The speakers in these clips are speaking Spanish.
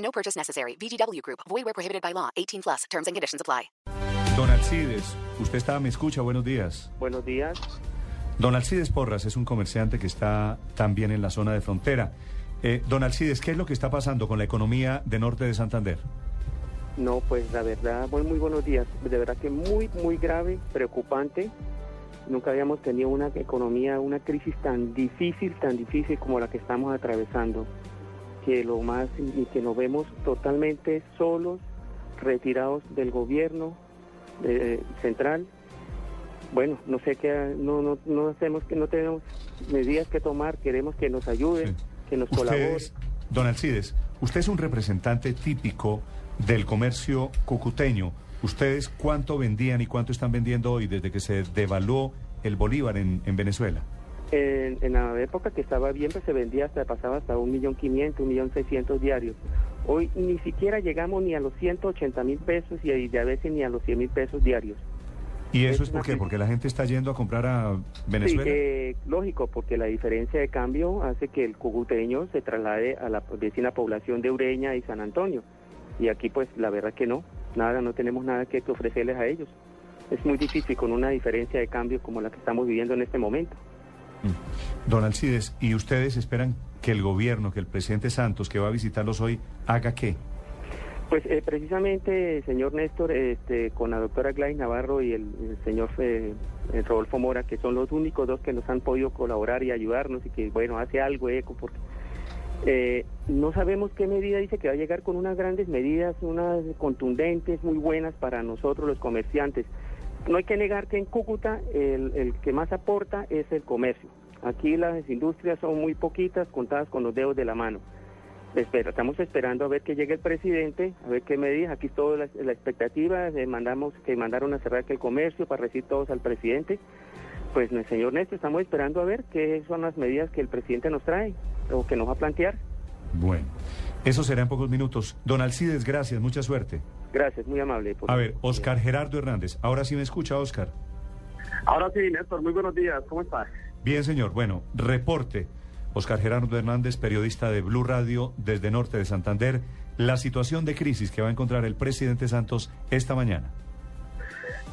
No purchase necessary. VGW Group. Void where prohibited by law. 18 plus. Terms and conditions apply. Don Alcides, usted está, me escucha, buenos días. Buenos días. Don Alcides Porras es un comerciante que está también en la zona de frontera. Eh, don Alcides, ¿qué es lo que está pasando con la economía de Norte de Santander? No, pues la verdad, muy, muy buenos días. De verdad que muy, muy grave, preocupante. Nunca habíamos tenido una economía, una crisis tan difícil, tan difícil como la que estamos atravesando. Que lo más, y que nos vemos totalmente solos, retirados del gobierno eh, central. Bueno, no sé qué, no, no, no hacemos que no tenemos medidas que tomar, queremos que nos ayuden, Sí. que nos colaboren. Don Alcides, usted es un representante típico del comercio cucuteño. ¿Ustedes cuánto vendían y cuánto están vendiendo hoy desde que se devaluó el bolívar en, en Venezuela? En, en la época que estaba bien, pues se vendía hasta, pasaba hasta un millón quinientos, un millón seiscientos diarios. Hoy ni siquiera llegamos ni a los 180 mil pesos y, y a veces ni a los 100 mil pesos diarios. ¿Y eso Es es por qué? ¿Porque la gente está yendo a comprar a Venezuela? Sí, eh, lógico, porque la diferencia de cambio hace que el cucuteño se traslade a la vecina población de Ureña y San Antonio. Y aquí, pues, la verdad que no, nada, no tenemos nada que ofrecerles a ellos. Es muy difícil con una diferencia de cambio como la que estamos viviendo en este momento. Don Alcides, ¿y ustedes esperan que el gobierno, que el presidente Santos, que va a visitarlos hoy, haga qué? Pues eh, precisamente, señor Néstor, este, con la doctora Gladys Navarro y el, señor eh, eh, Rodolfo Mora, que son los únicos dos que nos han podido colaborar y ayudarnos y que, bueno, hace algo ECO, porque eh, no sabemos qué medida dice que va a llegar con unas grandes medidas, unas contundentes, muy buenas para nosotros los comerciantes. No hay que negar que en Cúcuta el que más aporta es el comercio. Aquí las industrias son muy poquitas, contadas con los dedos de la mano. Espera, estamos esperando a ver que llegue el presidente, a ver qué medidas. Aquí toda la, la expectativa, eh, mandamos que mandaron a cerrar que el comercio para recibir todos al presidente. Pues, señor Néstor, estamos esperando a ver qué son las medidas que el presidente nos trae o que nos va a plantear. Bueno, eso será en pocos minutos. Don Alcides, gracias, mucha suerte. Gracias, muy amable. por- A ver, Oscar Gerardo Hernández, ahora sí me escucha, Oscar. Ahora sí, Néstor, muy buenos días, ¿cómo estás? Bien, señor. Bueno, reporte. Oscar Gerardo Hernández, periodista de Blue Radio desde Norte de Santander, la situación de crisis que va a encontrar el presidente Santos esta mañana.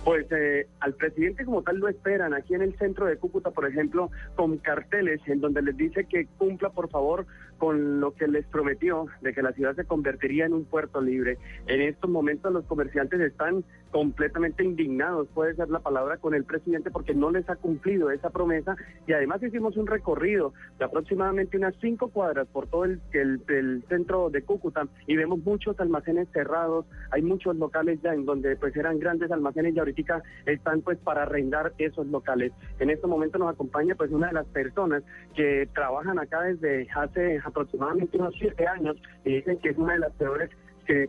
Pues eh, al presidente como tal lo esperan aquí en el centro de Cúcuta, por ejemplo, con carteles en donde les dice que cumpla por favor con lo que les prometió de que la ciudad se convertiría en un puerto libre. En estos momentos los comerciantes están completamente indignados, puede ser la palabra, con el presidente porque no les ha cumplido esa promesa y además hicimos un recorrido de aproximadamente unas cinco cuadras por todo el, el- el centro de Cúcuta y vemos muchos almacenes cerrados, hay muchos locales ya en donde pues eran grandes almacenes y ahorita están pues para arrendar esos locales. En este momento nos acompaña pues una de las personas que trabajan acá desde hace aproximadamente unos siete años y dicen que es una de las peores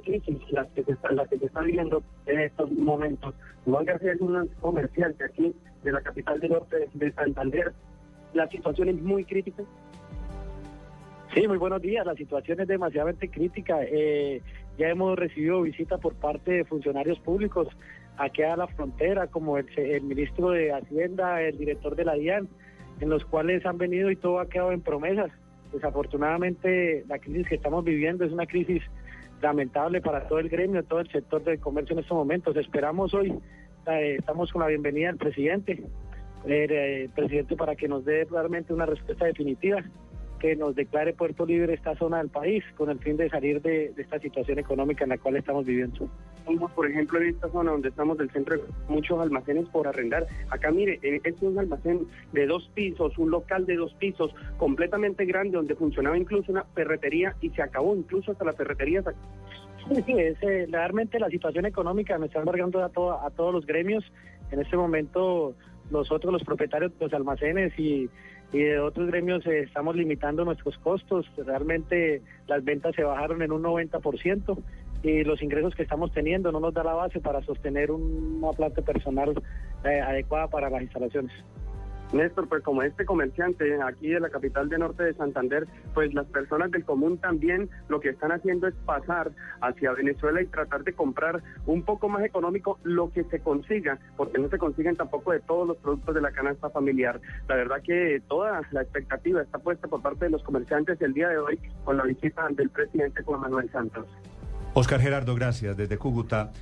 crisis las que se está, las que se está viviendo en estos momentos. Juan García es un comerciante aquí de la capital del norte de Santander. La situación es muy crítica. Sí, muy buenos días. La situación es demasiadamente crítica. Eh, ya hemos recibido visita por parte de funcionarios públicos aquí a la frontera, como el, el ministro de Hacienda, el director de la DIAN, en los cuales han venido y todo ha quedado en promesas. Desafortunadamente, la crisis que estamos viviendo es una crisis lamentable para todo el gremio, todo el sector del comercio en estos momentos. Esperamos hoy, eh, estamos con la bienvenida del presidente, eh, presidente para que nos dé realmente una respuesta definitiva que nos declare puerto libre esta zona del país con el fin de salir de, de esta situación económica en la cual estamos viviendo. Por ejemplo, en esta zona donde estamos del centro, muchos almacenes por arrendar. Acá, mire, eh, este es un almacén de dos pisos, un local de dos pisos, completamente grande, donde funcionaba incluso una ferretería y se acabó incluso hasta la ferretería. Sí, sí, es, eh, realmente la situación económica me está embargando a, to- a todos los gremios. En este momento, nosotros, los propietarios de los almacenes y, y de otros gremios eh, estamos limitando nuestros costos. Realmente las ventas se bajaron en un 90% y los ingresos que estamos teniendo no nos da la base para sostener una planta personal eh, adecuada para las instalaciones. Néstor, pues como este comerciante aquí de la capital de norte de Santander, pues las personas del común también lo que están haciendo es pasar hacia Venezuela y tratar de comprar un poco más económico lo que se consiga, porque no se consiguen tampoco de todos los productos de la canasta familiar. La verdad que toda la expectativa está puesta por parte de los comerciantes el día de hoy con la visita del presidente Juan Manuel Santos. Oscar Gerardo, gracias desde Cúcuta.